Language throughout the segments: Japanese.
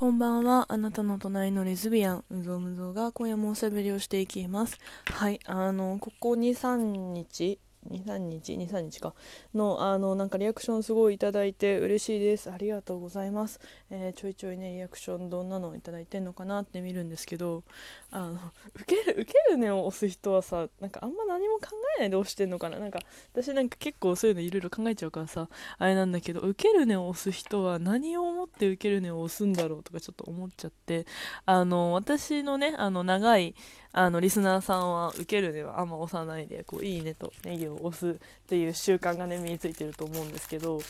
こんばんは。あなたの隣のレズビアン、うぞうむぞうが今夜もおしゃべりをしていきます。はい、あの、ここ2、3日、23日？23日か。のあのなんかリアクションすごいいただいて嬉しいです。ありがとうございます、えー、ちょいちょいねリアクションどんなのいただいてんのかなって見るんですけどあの受ける受けるねを押す人はさなんかあんま何も考えないで押してんのかな。なんか私なんか結構そういうのいろいろ考えちゃうからさあれなんだけど受けるねを押す人は何を思って受けるねを押すんだろうとかちょっと思っちゃってあの私のねあの長いあのリスナーさんは受けるねはあんま押さないでこういいねとネギを押すっていう習慣がね身についてると思うんですけど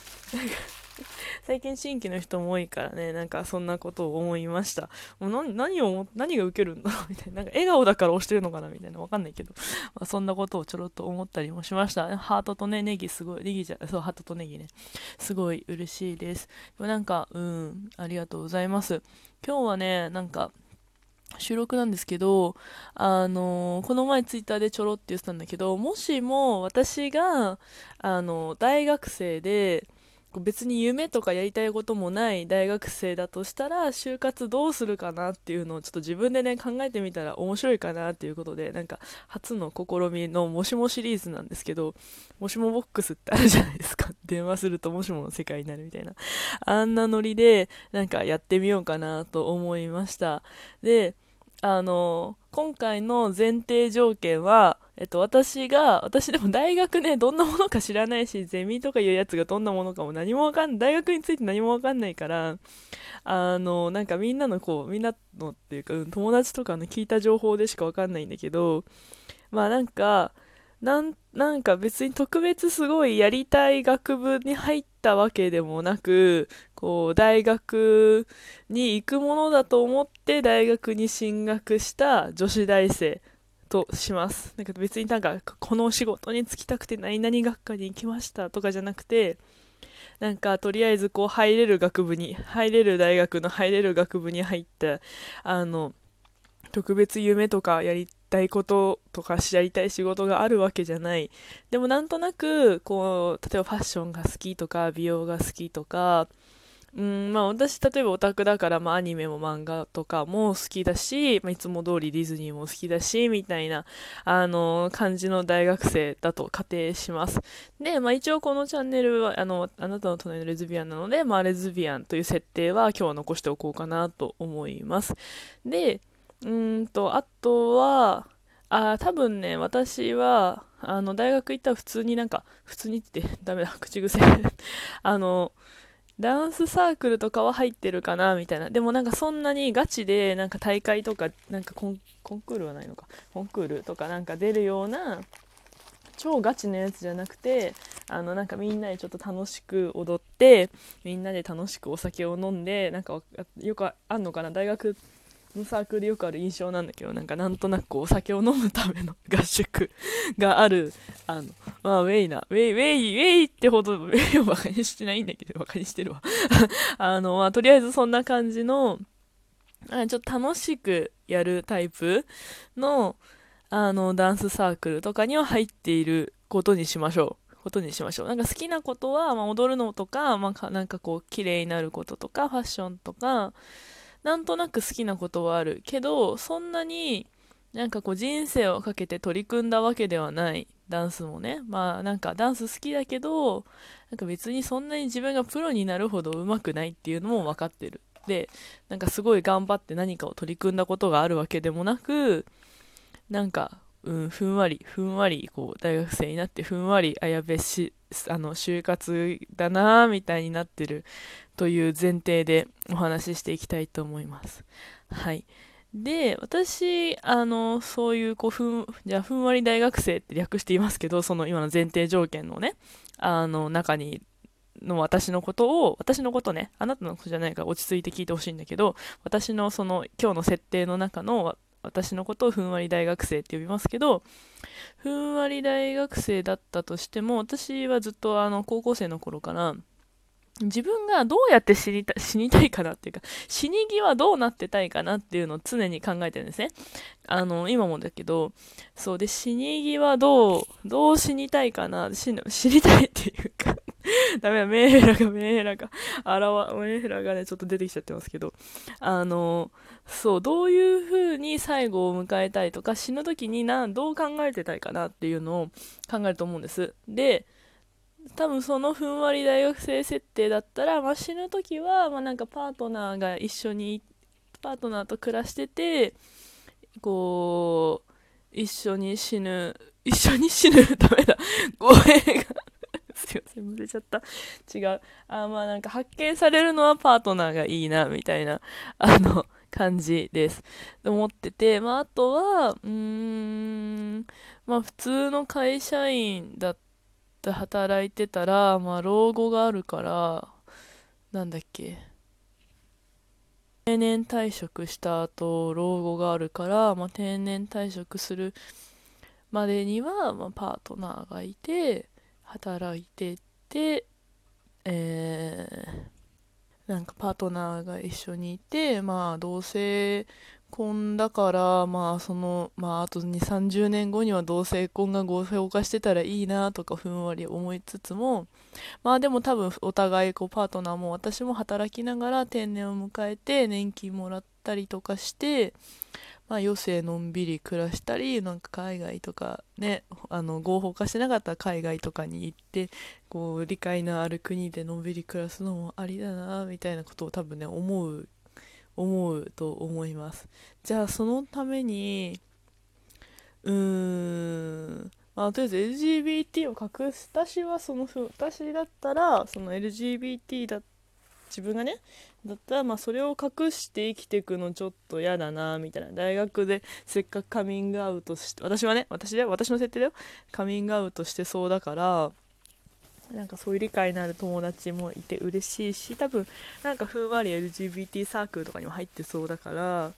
最近新規の人も多いからねなんかそんなことを思いました。もう何何を何が受けるんだろうみたいな。なんか笑顔だから押してるのかなみたいなわかんないけど、まあ、そんなことをちょろっと思ったりもしました。ハートとねネギすごいネギじゃそうハートとネギね。すごい嬉しいです。でもなんかうんありがとうございます。今日はねなんか収録なんですけど、あのー、この前ツイッターでちょろって言ってたんだけど、もしも私が、あのー、大学生で、別に夢とかやりたいこともない大学生だとしたら就活どうするかなっていうのをちょっと自分でね考えてみたら面白いかなっていうことでなんか初の試みのもしもシリーズなんですけどもしもボックスってあるじゃないですか。電話するともしもの世界になるみたいな。あんなノリでなんかやってみようかなと思いました。であの今回の前提条件はえっと、私が、私でも大学ね、どんなものか知らないし、ゼミとかいうやつがどんなものかも何もわかんない、大学について何もわかんないから、あの、なんかみんなのこう、みんなのっていうか、友達とかの聞いた情報でしかわかんないんだけど、まあなんか、なんなんか別に特別すごいやりたい学部に入ったわけでもなく、こう、大学に行くものだと思って大学に進学した女子大生。とします。なんか別になんか、この仕事に就きたくて何々学科に行きましたとかじゃなくて、なんかとりあえずこう入れる学部に、入れる大学の入れる学部に入った、あの、特別夢とかやりたいこととかしやりたい仕事があるわけじゃない。でもなんとなく、こう、例えばファッションが好きとか、美容が好きとか、うんまあ、私、例えばオタクだから、まあ、アニメも漫画とかも好きだし、まあ、いつも通りディズニーも好きだし、みたいな、あの、感じの大学生だと仮定します。で、まあ、一応このチャンネルは、あの、あなたの隣のレズビアンなので、まあ、レズビアンという設定は今日は残しておこうかなと思います。で、うんと、あとは、あ多分ね、私は、あの、大学行ったら普通になんか、普通にってダメだ、口癖 あの、ダンスサークルとかは入ってるかなみたいな。でもなんかそんなにガチでなんか大会とか、なんかコンクールはないのか。コンクールとかなんか出るような超ガチなやつじゃなくて、あのなんかみんなでちょっと楽しく踊って、みんなで楽しくお酒を飲んで、なんかよくあんのかな？大学のサークルでよくある印象なんだけどなんかなんとなくお酒を飲むための合宿があるあのまあウェイなウェイウェイウェイってほどウェイを バカにしてないんだけどバカにしてるわ。あのまあとりあえずそんな感じのあちょっと楽しくやるタイプのあのダンスサークルとかには入っていることにしましょう。ことにしましょう。なんか好きなことは、まあ、踊るのとか、まあ、なんかこう、綺麗になることとか、ファッションとか、なんとなく好きなことはあるけどそんなになんかこう人生をかけて取り組んだわけではない。ダンスもねまあなんかダンス好きだけどなんか別にそんなに自分がプロになるほど上手くないっていうのも分かってるでなんかすごい頑張って何かを取り組んだことがあるわけでもなくなんかうん、ふんわり、ふんわり、こう、大学生になって、ふんわり、あやべし、あの、就活だなみたいになってるという前提でお話ししていきたいと思います。はい。で、私、あの、そういう、こう、ふん、じゃ、ふんわり大学生って略していますけど、その今の前提条件のね、あの、中に、の私のことを、私のことね、あなたのことじゃないから落ち着いて聞いてほしいんだけど、私のその今日の設定の中の私のことをふんわり大学生って呼びますけど、ふんわり大学生だったとしても、私はずっとあの高校生の頃から、自分がどうやって死にた死にたいかなっていうか、死に際どうなってたいかなっていうのを常に考えてるんですね。あの、今もだけど、そうで、死に際どう、どう死にたいかな、死死にたいっていうか ダメだ、メンヘラが、メンヘラが、あらわ、メンヘラがね、ちょっと出てきちゃってますけど、あの、そう、どういう風に最後を迎えたいとか、死ぬ時にな、どう考えてたいかなっていうのを考えると思うんです。で、多分そのふんわり大学生設定だったら、まあ、死ぬ時は、まあ、なんかパートナーが一緒にパートナーと暮らしててこう一緒に死ぬ一緒に死ぬ ダメだ語弊がすいません、むせちゃった。違う。あ、まあなんか発見されるのはパートナーがいいな、みたいな、あの、感じです。と思ってて、まああとは、うーん、まあ普通の会社員だって働いてたら、まあ老後があるから、なんだっけ。定年退職した後老後があるから、まあ、定年退職するまでには、まあ、パートナーがいて働いててえー、なんかパートナーが一緒にいてまあ同性婚だからまあそのまああと2 3 0年後には同性婚が合法化してたらいいなとかふんわり思いつつもまあでも多分お互いこうパートナーも私も働きながら定年を迎えて年金もらったりとかしてまあ余生のんびり暮らしたりなんか海外とかねあの合法化してなかったら海外とかに行ってこう理解のある国でのんびり暮らすのもありだなみたいなことを多分ね思う思うと思います。じゃあそのためにうーんまあ、とりあえず LGBT を隠す私はその私だったらその LGBT だ自分がねだったらまあそれを隠して生きていくのちょっと嫌だなみたいな。大学でせっかくカミングアウトして私はね私で私の設定だよ。カミングアウトしてそうだからなんかそういう理解のある友達もいて嬉しいし多分なんかふんわり LGBT サークルとかにも入ってそうだから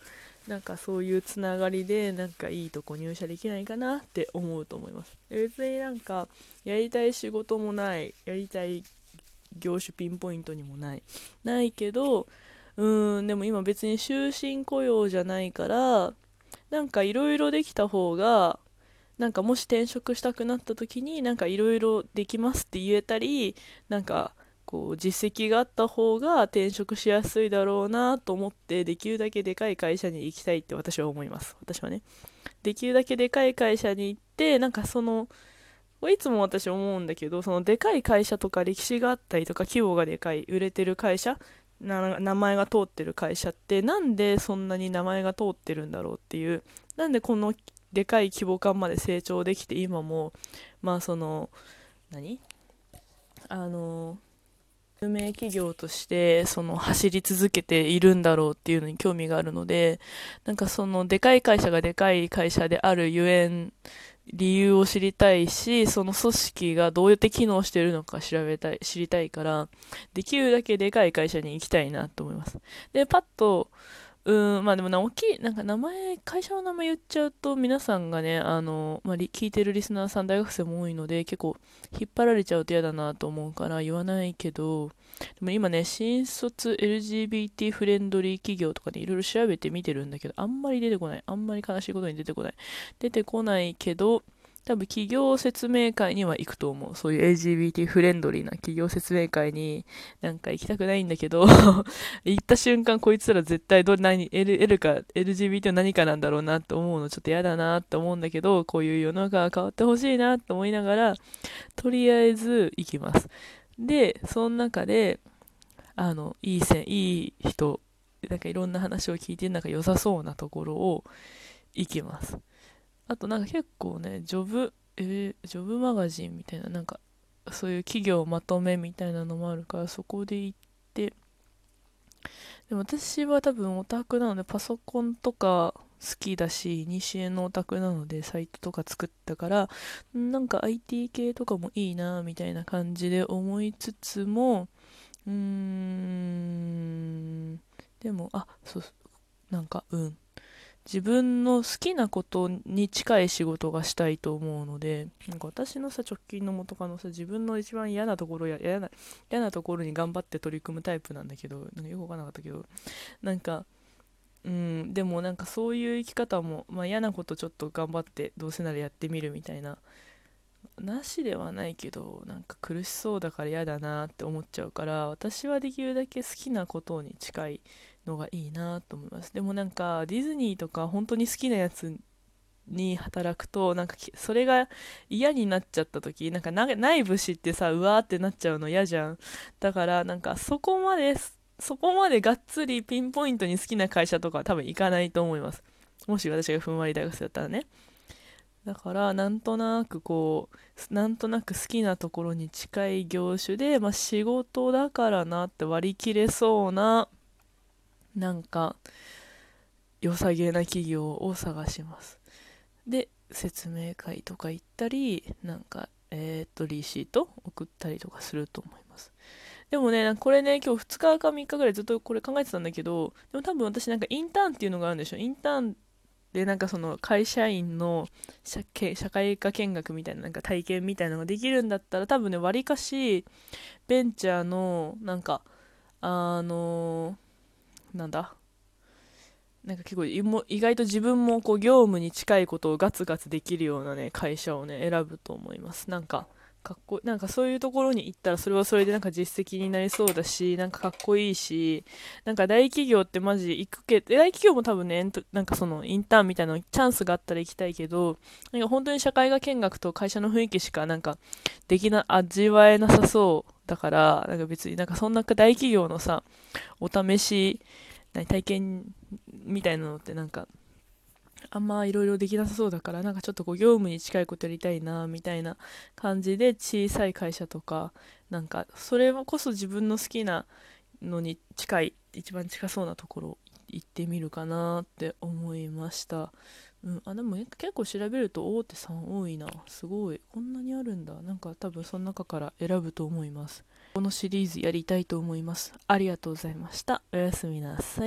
なんかそういうつながりでなんかいいとこ入社できないかなって思うと思います。別になんかやりたい仕事もないやりたい業種ピンポイントにもないないけどうーんでも今別に終身雇用じゃないからなんかいろいろできた方がなんかもし転職したくなった時になんかいろいろできますって言えたりなんかこう実績があった方が転職しやすいだろうなと思ってできるだけでかい会社に行きたいって私は思います。私はね。できるだけでかい会社に行ってなんかそのいつも私思うんだけどそのでかい会社とか歴史があったりとか規模がでかい売れてる会社名前が通ってる会社ってなんでそんなに名前が通ってるんだろうっていうなんでこのでかい規模感まで成長できて今もまあその何？あの有名企業としてその走り続けているんだろうっていうのに興味があるのでなんかそのでかい会社がでかい会社であるゆえん理由を知りたいしその組織がどうやって機能しているのか調べたい知りたいからできるだけでかい会社に行きたいなと思います。でパッとうん、まあでもな、大きい、なんか名前、会社の名前言っちゃうと、皆さんがね、あの、まあ、聞いてるリスナーさん、大学生も多いので、結構、引っ張られちゃうと嫌だなと思うから言わないけど、でも今ね、新卒 LGBT フレンドリー企業とかでいろいろ調べてみてるんだけど、あんまり出てこない。あんまり悲しいことに出てこない。出てこないけど、多分企業説明会には行くと思う。そういう LGBT フレンドリーな企業説明会になんか行きたくないんだけど 行った瞬間こいつら絶対ど何 L, L か LGBT は何かなんだろうなって思うのちょっと嫌だなって思うんだけど、こういう世の中が変わってほしいなって思いながら、とりあえず行きます。で、その中で、あの、いい線、いい人、なんかいろんな話を聞いて、なんか良さそうなところを行きます。あとなんか結構ね、ジョブ、えー、ジョブマガジンみたいな、なんか、そういう企業まとめみたいなのもあるから、そこで行って、でも私は多分オタクなので、パソコンとか好きだし、西へのオタクなので、サイトとか作ったから、なんか IT 系とかもいいな、みたいな感じで思いつつも、うーん、でも、あ、そう、なんか、うん。自分の好きなことに近い仕事がしたいと思うのでなんか私のさ直近の元カノさ自分の一番嫌なところや嫌な嫌なところに頑張って取り組むタイプなんだけどなんかよくわかんなかったけどなんかうんでもなんかそういう生き方も、まあ、嫌なことちょっと頑張ってどうせならやってみるみたいななしではないけどなんか苦しそうだから嫌だなって思っちゃうから私はできるだけ好きなことに近いのがいいなと思います。でもなんかディズニーとか本当に好きなやつに働くとなんかそれが嫌になっちゃった時なんか内部知ってさうわーってなっちゃうの嫌じゃん。だからなんかそこまでそこまでがっつりピンポイントに好きな会社とかは多分行かないと思います。もし私がふんわり大学生だったらね。だからなんとなくこうなんとなく好きなところに近い業種で、まあ、仕事だからなって割り切れそうななんか良さげな企業を探します。で説明会とか行ったりなんかえっ、とリシート送ったりとかすると思います。でもねこれね今日2日か3日ぐらいずっとこれ考えてたんだけどでも多分私なんかインターンっていうのがあるんでしょ。インターンでなんかその会社員の社会科見学みたいななんか体験みたいなのができるんだったら多分ねわりかしベンチャーのなんかあの、なんだ？なんか結構意外と自分もこう業務に近いことをガツガツできるようなね会社をね選ぶと思います。なんかかっこなんかそういうところに行ったらそれはそれでなんか実績になりそうだしなんかかっこいいしなんか大企業ってマジ行くけど大企業も多分ねなんかそのインターンみたいなチャンスがあったら行きたいけどなんか本当に社会科見学と会社の雰囲気しかなんかできな味わえなさそうだからなんか別になんかそんな大企業のさお試し体験みたいなのってなんかあんまいろいろできなさそうだからなんかちょっとこう業務に近いことやりたいなみたいな感じで小さい会社とかなんかそれこそ自分の好きなのに近い一番近そうなところ行ってみるかなって思いました。うん、あでも結構調べると大手さん多いな。すごい。こんなにあるんだ。なんか多分その中から選ぶと思います。このシリーズやりたいと思います。ありがとうございました。おやすみなさい。